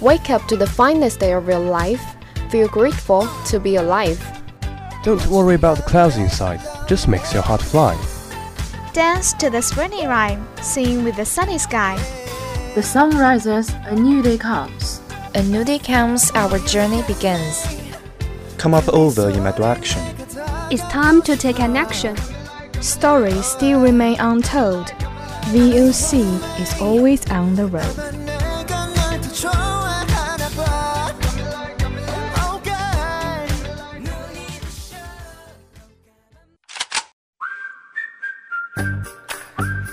Wake up to the finest day of your life. Feel grateful to be alive. Don't worry about the clouds inside, just makes your heart fly. Dance to the springy rhyme, sing with the sunny sky. The sun rises, a new day comes. A new day comes, our journey begins. Come up over in my direction. It's time to take an action. Stories still remain untold. VOC is always on the road.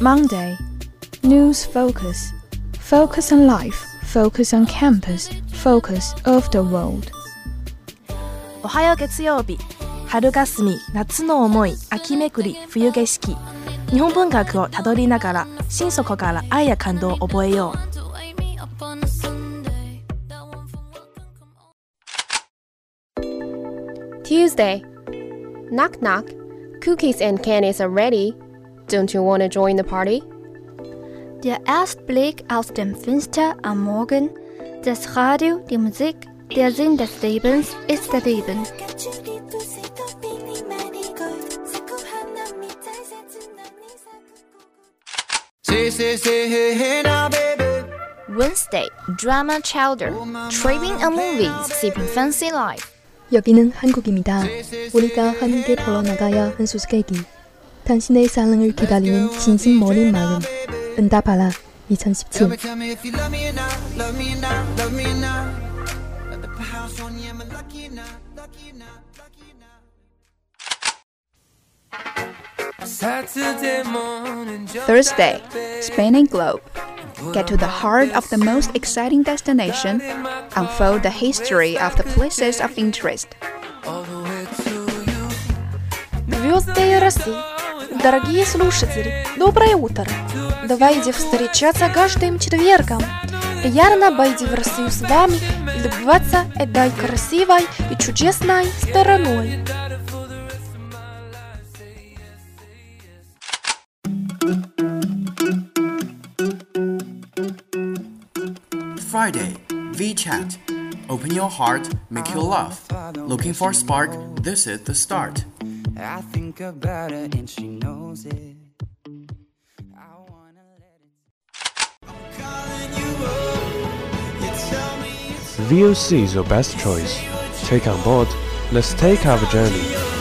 Monday. News focus. Focus on life. Focus on campus. Focus of the world. おはよう月曜日春霞夏の思い秋めくり冬景色日本文学をたどりながら心底から愛や感動を覚えよう Tuesday. Knock knock. Cookies and candies are ready. Don't you want to join the party? Der Erstblick aus dem Fenster am Morgen, das Radio, die Musik, der Sinn des Lebens ist der Leben. Wednesday, drama chowder. Tripping a movie, sipping fancy life. 여기는 한국입니다. 우리가 함께 풀어나가야 한 수수께끼. 당신의 사랑을 기다리는 진심 어린 마음. 응답하라 2017. Thursday, Spinning Globe. Get to the heart of the most exciting destination, unfold the history of the places of interest. Звезды России, дорогие слушатели, доброе утро! Давайте встречаться каждым четвергом. Приятно быть в Россию с вами и любоваться этой красивой и чудесной стороной. Friday, VChat. Open your heart, make you laugh. Looking for a spark? This is the start. I think about her and she knows it. VOC is your best choice. Take on board. Let's take our journey.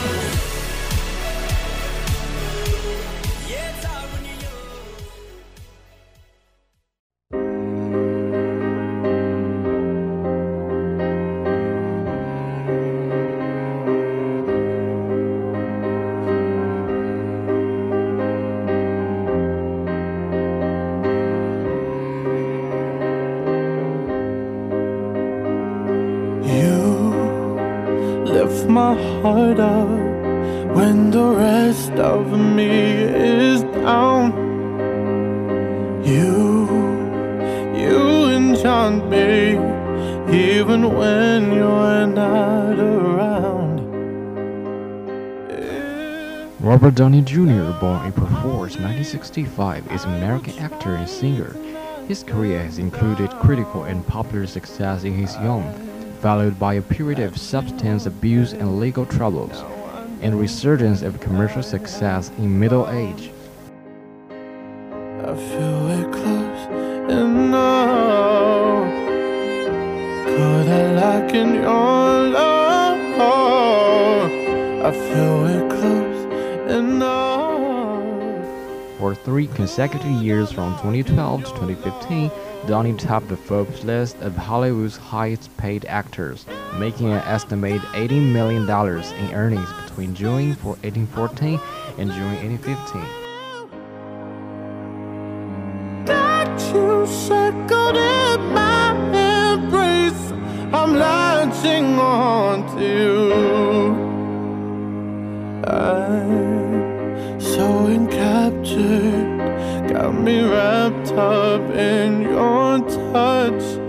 Robert Downey Jr., born April 4, 1965, is an American actor and singer. His career has included critical and popular success in his youth followed by a period of substance abuse and legal troubles, and resurgence of commercial success in middle age. I feel it close. Could I like in your love? I feel it close For three consecutive years from 2012 to 2015, Downey topped the Forbes list of Hollywood's highest paid actors, making an estimated $80 million in earnings between June 1814 and June 1815. got you shackled in my embrace. I'm latching on to you. I'm so encaptured, got me wrapped up in your touch.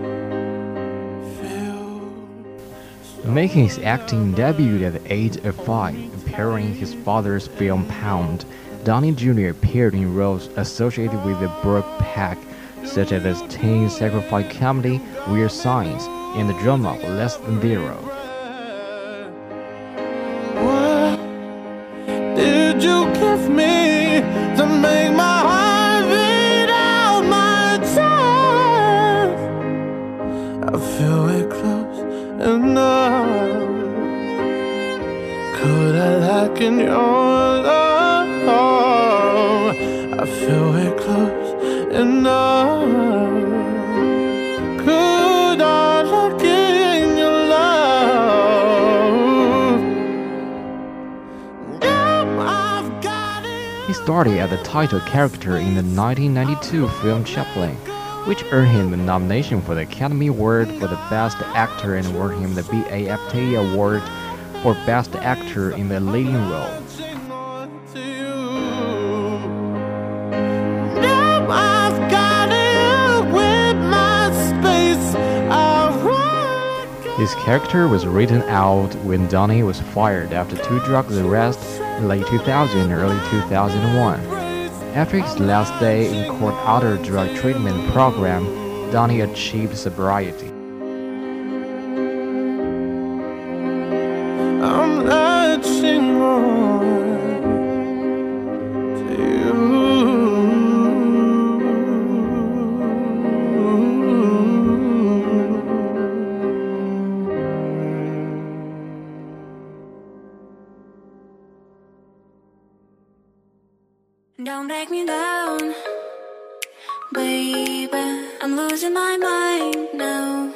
Making his acting debut at the age of five, appearing in his father's film Pound, Donnie Jr. appeared in roles associated with the Brooke Pack, such as the teen sacrifice comedy Weird Science and the drama Less Than Zero. Started as the title character in the 1992 film Chaplin, which earned him a nomination for the Academy Award for the Best Actor and awarded him the BAFTA Award for Best Actor in the Leading Role. His character was written out when Donnie was fired after two drug arrests late 2000 and early 2001. After his last day in court under drug treatment program, Donnie achieved sobriety. I'm losing my mind now,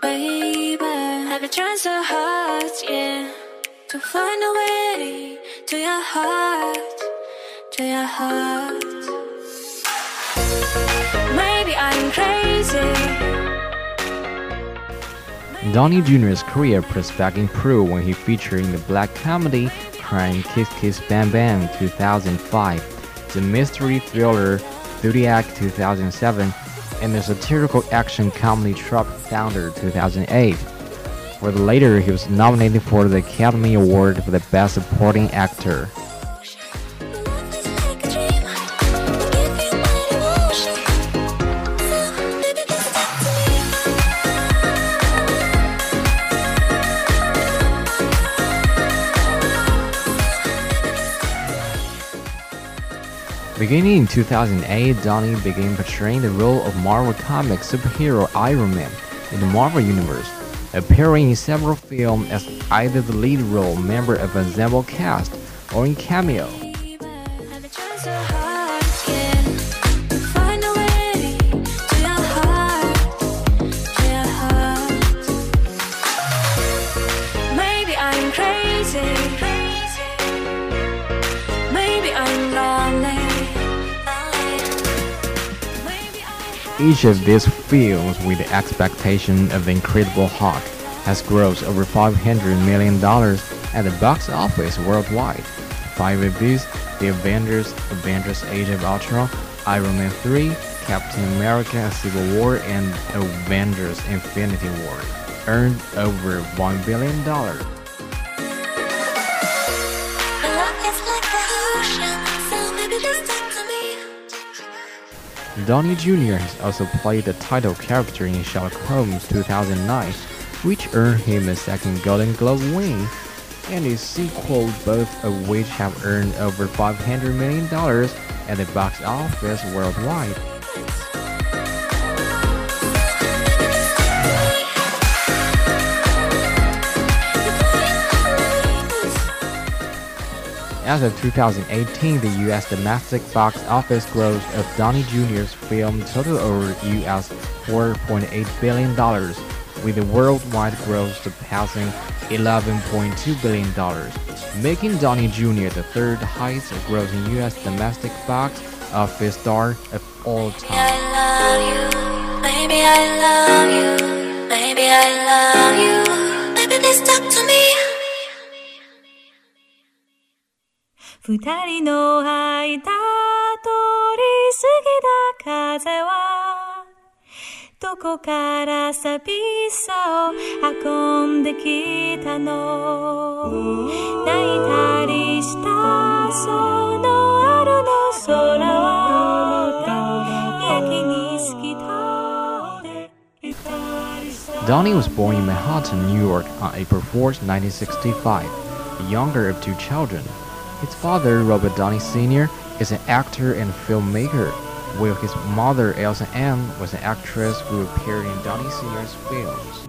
baby. I've been trying so hard, yeah, to find a way to your heart, to your heart. Maybe I'm crazy. Donnie Jr.'s career pressed back in improved when he featured in the black comedy Crying Kiss Kiss Bang Bang 2005, the mystery thriller Zodiac 2007, and the satirical action comedy Tropic Thunder 2008. For the latter, he was nominated for the Academy Award for the Best Supporting Actor. Beginning in 2008, Donnie began portraying the role of Marvel Comics superhero Iron Man in the Marvel Universe, appearing in several films as either the lead role member of an ensemble cast or in cameo. Each of these films, with the expectation of the Incredible Hulk, has grossed over $500 million at the box office worldwide. Five of these, The Avengers, Avengers Age of Ultron, Iron Man 3, Captain America Civil War, and Avengers Infinity War, earned over $1 billion. Downey Jr. has also played the title character in Sherlock Holmes 2009, which earned him a second Golden Globe win, and a sequel, both of which have earned over $500 million at the box office worldwide. As of 2018, the US domestic box office gross of Donnie Jr.'s film totaled over US $4.8 billion, with the worldwide gross surpassing $11.2 billion, making Donnie Jr. the third highest grossing US domestic box office star of all time. 二人の間通り過ぎた風はどこから寂しさを運んできたの泣いたりしたその春の空は焼きに透き通る Donnie was born in Manhattan, New York on April 4, 1965, the younger of two children. His father, Robert Downey Sr., is an actor and filmmaker, while his mother, Elsa Ann, was an actress who appeared in Downey Sr.'s films.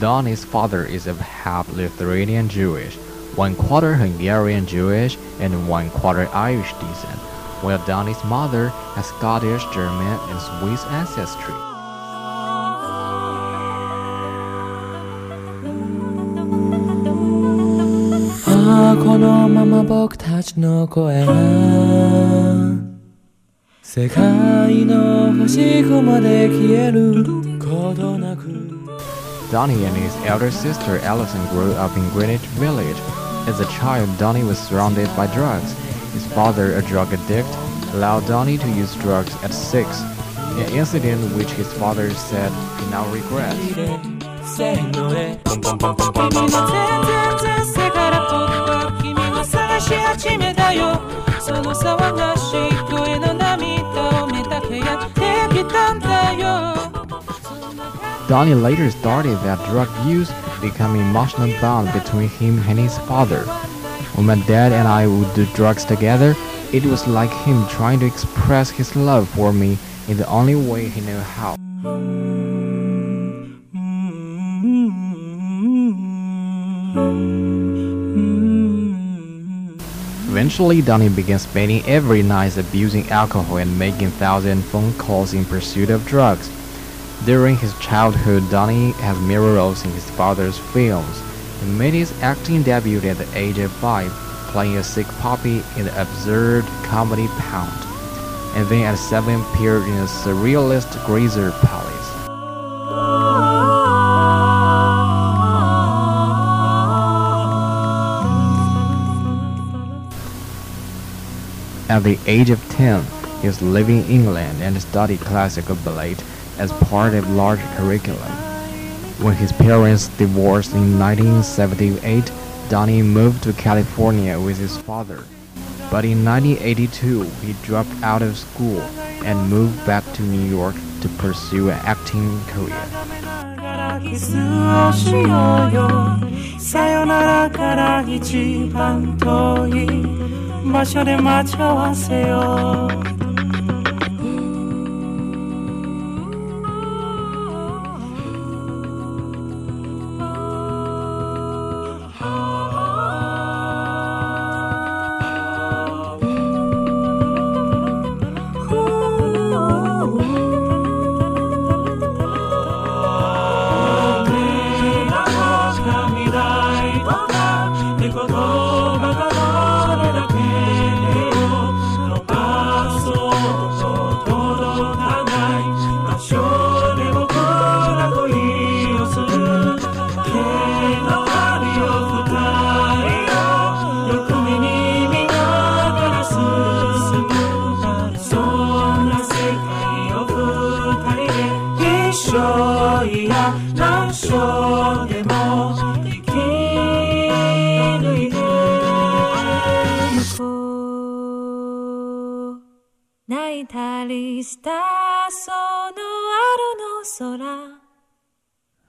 Donnie's father is of half Lithuanian Jewish, one quarter Hungarian Jewish, and one quarter Irish descent, while Donnie's mother has Scottish, German, and Swiss ancestry. 아, このまま僕たちの声が世界の端っこまで消えることなく Donnie and his elder sister Allison grew up in Greenwich Village. As a child, Donnie was surrounded by drugs. father, a drug addict, allowed Donnie to use drugs at six, an incident which his father said he now regrets. Donnie later started that drug use became emotional bond between him and his father, when my dad and I would do drugs together, it was like him trying to express his love for me in the only way he knew how. Eventually, Donnie began spending every night abusing alcohol and making thousand phone calls in pursuit of drugs. During his childhood, Donnie has mirror roles in his father's films. He made his acting debut at the age of five, playing a sick puppy in the absurd comedy Pound, and then at seven appeared in the surrealist Greaser Palace. At the age of 10, he was living in England and studied classical ballet as part of large curriculum. When his parents divorced in 1978, Donnie moved to California with his father. But in 1982, he dropped out of school and moved back to New York to pursue an acting career.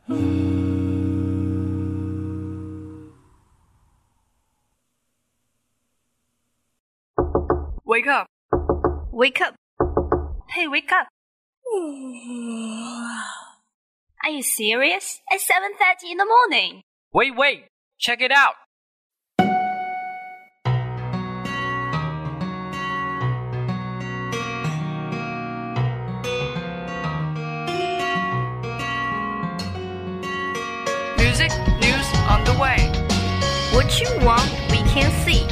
Wake up! Wake up! Hey, wake up! Are you serious? It's 7.30 in the morning. Wait, wait! Check it out! What you want, we can see.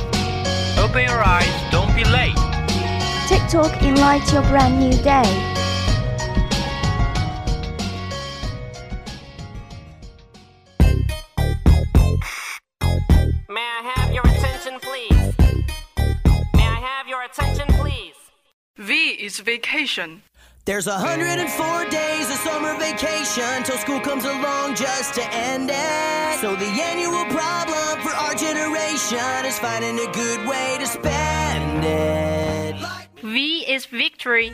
Open your eyes, don't be late. TikTok enlighten your brand new day. May I have your attention, please? May I have your attention, please? V is vacation. There's 104 days of summer vacation till school comes along just to end it. So the annual problem for our generation is finding a good way to spend it. V is victory.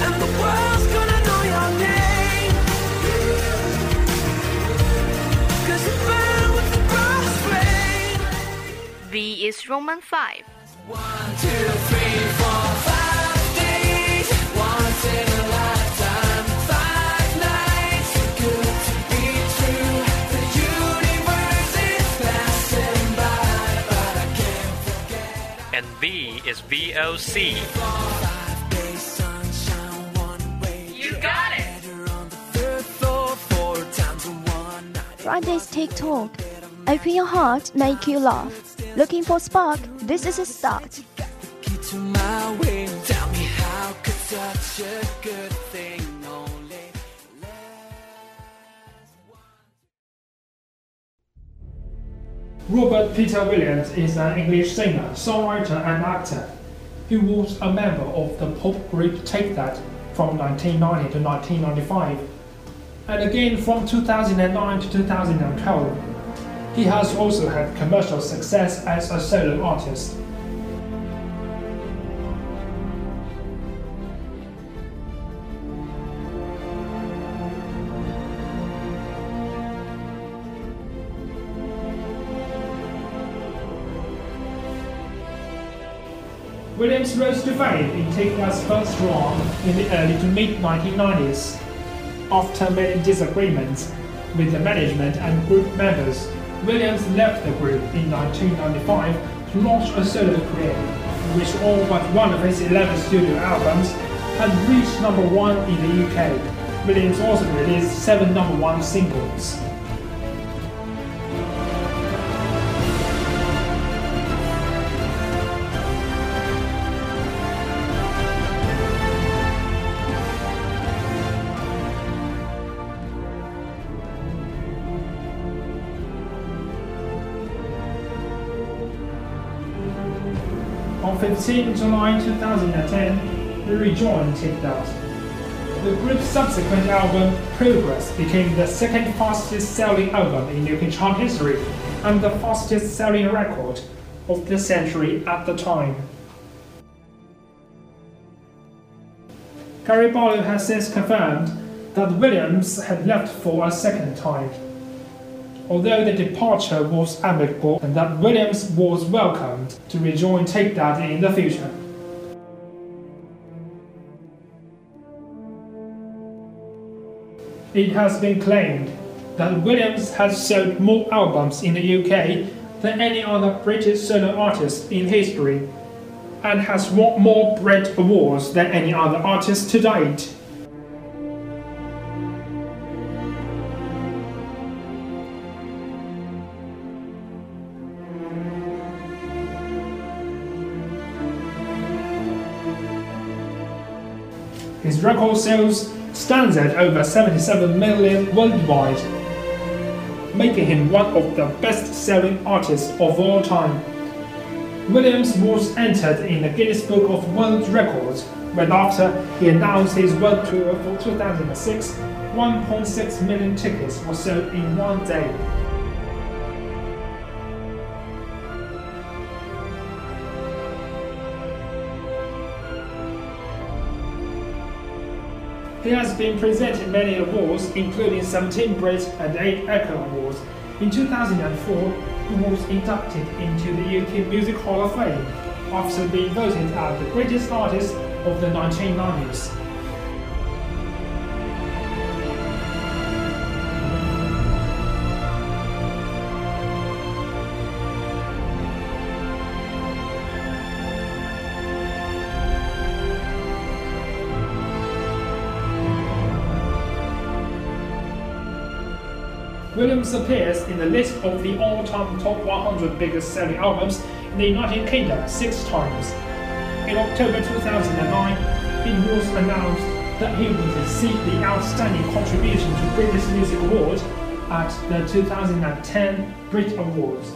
And the world's gonna know your name. 'Cause you burn with the brass flame. V is Roman 5. One, two, three, four, five days. Once in a lifetime, five nights. Good to be true. The universe is passing by, but I can't forget. And V is VOC. Five days, sunshine. You got it! Third floor, four times in one night. Friday's TikTok. Open your heart, make you laugh. Looking for spark? This is a start. Key to my way. Tell me how could such a good thing only Robert Peter Williams is an English singer, songwriter, and actor. He was a member of the pop group Take That from 1990 to 1995, and again from 2009 to 2012. He has also had commercial success as a solo artist. Williams rose to fame in Take That's first run in the early to mid 1990s. After many disagreements with the management and group members, Williams left the group in 1995 to launch a solo career, in which all but one of his 11 studio albums had reached number one in the UK. Williams also released seven number one singles. 15 July 2010, he rejoined Take That. The group's subsequent album, Progress, became the second fastest selling album in UK chart history and the fastest selling record of the century at the time. Gary Barlow has since confirmed that Williams had left for a second time. Although the departure was amicable and that Williams was welcomed to rejoin Take That in the future. It has been claimed that Williams has sold more albums in the UK than any other British solo artist in history and has won more Brit Awards than any other artist to date. His record sales stands at over 77 million worldwide, making him one of the best-selling artists of all time. Williams was entered in the Guinness Book of World Records when after he announced his world tour for 2006, 1.6 million tickets were sold in one day. He has been presented many awards, including 17 Brit and 8 Echo Awards. In 2004, he was inducted into the UK Music Hall of Fame after being voted as the greatest artist of the 1990s. Williams appears in the list of the all-time top 100 biggest-selling albums in the United Kingdom six times. In October 2009, it was announced that he would receive the Outstanding Contribution to British Music Award at the 2010 Brit Awards.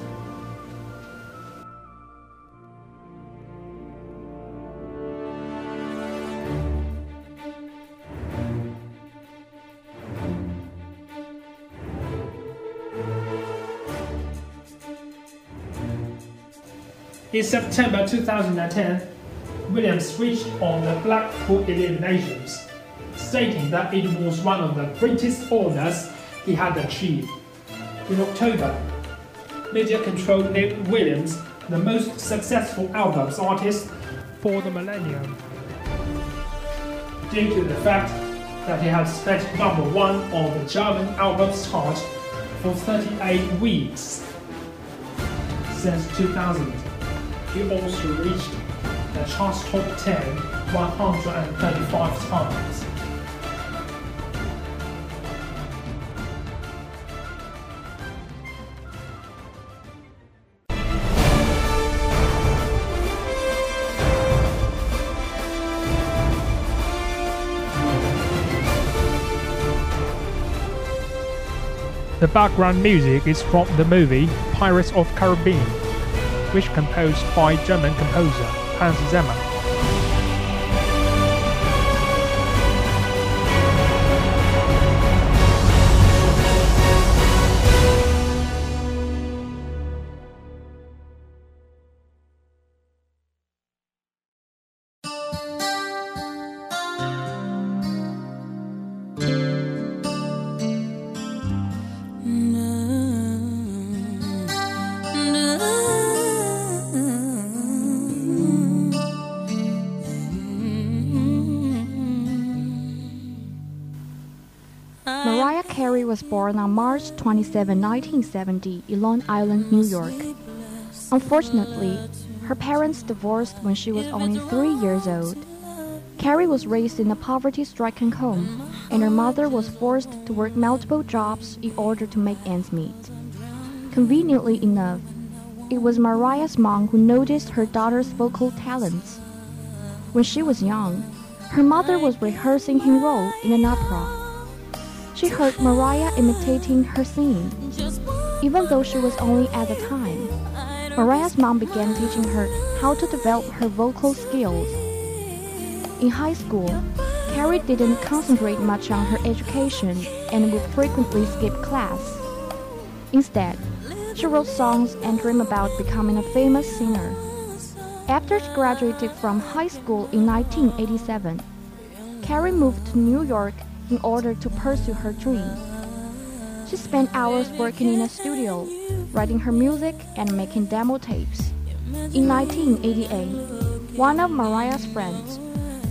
In September 2010, Williams switched on the Blackpool Illuminations, stating that it was one of the greatest honours he had achieved. In October, Media Control named Williams the most successful albums artist for the millennium, due to the fact that he had spent number one on the German albums chart for 38 weeks since 2000 he also reached the chart's top 10 135 times. The background music is from the movie Pirates of Caribbean which composed by German composer Hans Zimmer. Was born on March 27, 1970, in Long Island, New York. Unfortunately, her parents divorced when she was only three years old. Carey was raised in a poverty stricken home, and her mother was forced to work multiple jobs in order to make ends meet. Conveniently enough, it was Mariah's mom who noticed her daughter's vocal talents. When she was young, her mother was rehearsing her role in an opera. She heard Mariah imitating her singing. Even though she was only at the time, Mariah's mom began teaching her how to develop her vocal skills. In high school, Carey didn't concentrate much on her education and would frequently skip class. Instead, she wrote songs and dreamed about becoming a famous singer. After she graduated from high school in 1987, Carey moved to New York in order to pursue her dream. She spent hours working in a studio, writing her music and making demo tapes. In 1988, one of Mariah's friends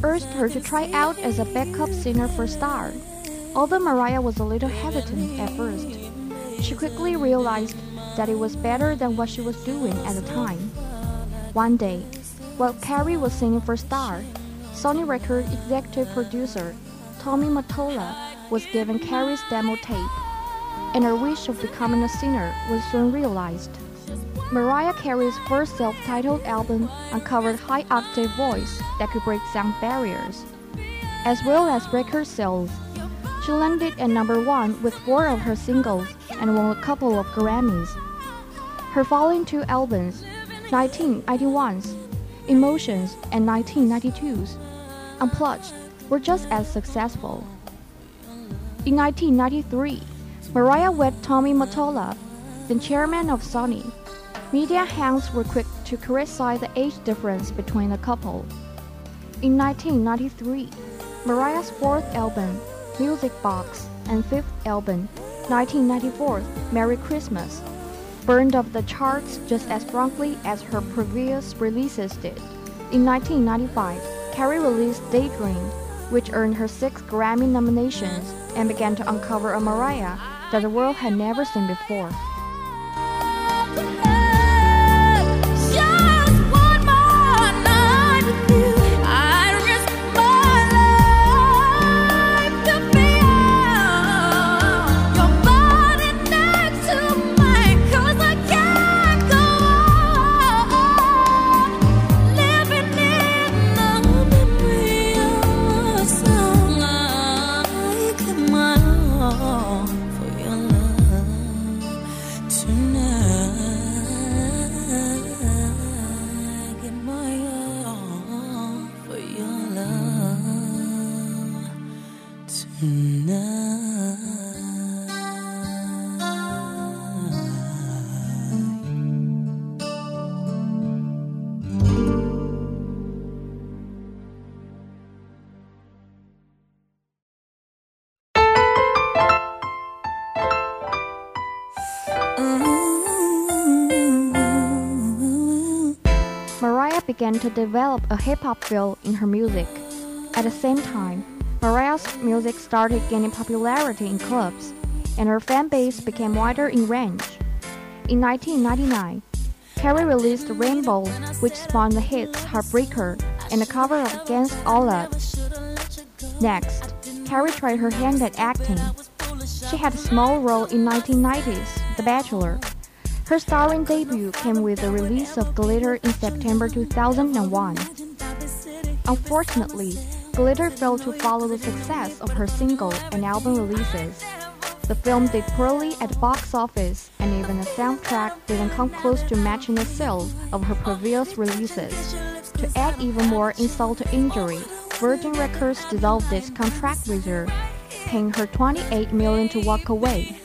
urged her to try out as a backup singer for Starr. Although Mariah was a little hesitant at first, she quickly realized that it was better than what she was doing at the time. One day, while Carey was singing for Starr, Sony Record executive producer Tommy Mottola was given Carey's demo tape, and her wish of becoming a singer was soon realized. Mariah Carey's first self-titled album uncovered high-octave voice that could break sound barriers, as well as record sales. She landed at number one with four of her singles and won a couple of Grammys. Her following two albums, 1991's Emotions and 1992's Unplugged, were just as successful. In 1993, Mariah wed Tommy Mottola, then chairman of Sony. Media hounds were quick to criticize the age difference between the couple. In 1993, Mariah's fourth album, Music Box, and fifth album, 1994, Merry Christmas, burned off the charts just as strongly as her previous releases did. In 1995, Carey released Daydream, which earned her six Grammy nominations and began to uncover a Mariah that the world had never seen before. Began to develop a hip hop feel in her music. At the same time, Music started gaining popularity in clubs, and her fan base became wider in range. In 1999, Carey released Rainbow, which spawned the hits Heartbreaker and a cover of Against All Odds. Next, Carey tried her hand at acting. She had a small role in 1990's The Bachelor. Her starring debut came with the release of Glitter in September 2001. Unfortunately, Glitter failed to follow the success of her single and album releases. The film did poorly at the box office, and even the soundtrack didn't come close to matching the sales of her previous releases. To add even more insult to injury, Virgin Records dissolved its contract with her, paying her 28 million to walk away.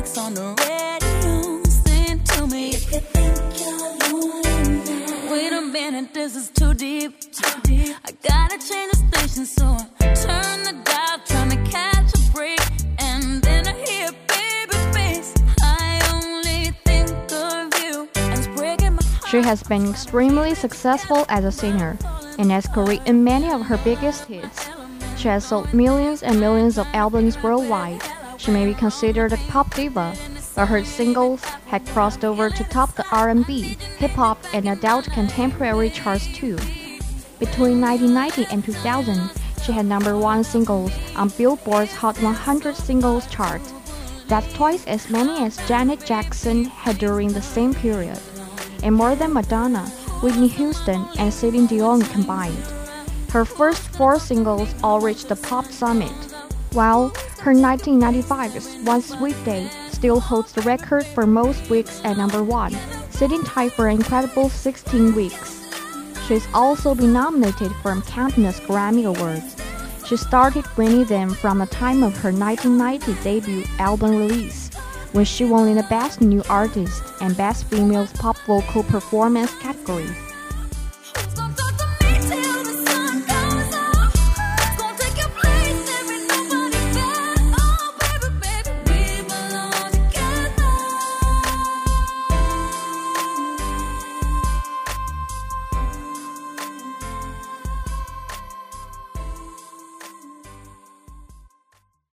Bobby on the radio. Sing to me. If you think you're lonely, wait a minute, this is too deep. Too deep. I gotta change the station, so I turn the dial, trying to catch a break, and then I hear baby face. I only think of you, and it's breaking my heart. She has been extremely successful as a singer and has written many of her biggest hits. She has sold millions and millions of albums worldwide. She may be considered a pop diva, but her singles had crossed over to top the R&B, hip hop, and adult contemporary charts too. Between 1990 and 2000, she had number one singles on Billboard's Hot 100 Singles chart. That's twice as many as Janet Jackson had during the same period, and more than Madonna, Whitney Houston, and Celine Dion combined. Her first four singles all reached the pop summit, while her 1995's One Sweet Day still holds the record for most weeks at number one, sitting tight for an incredible 16 weeks. She's also been nominated for countless Grammy Awards. She started winning them from the time of her 1990 debut album release, when she won in the Best New Artist and Best Female Pop Vocal Performance categories.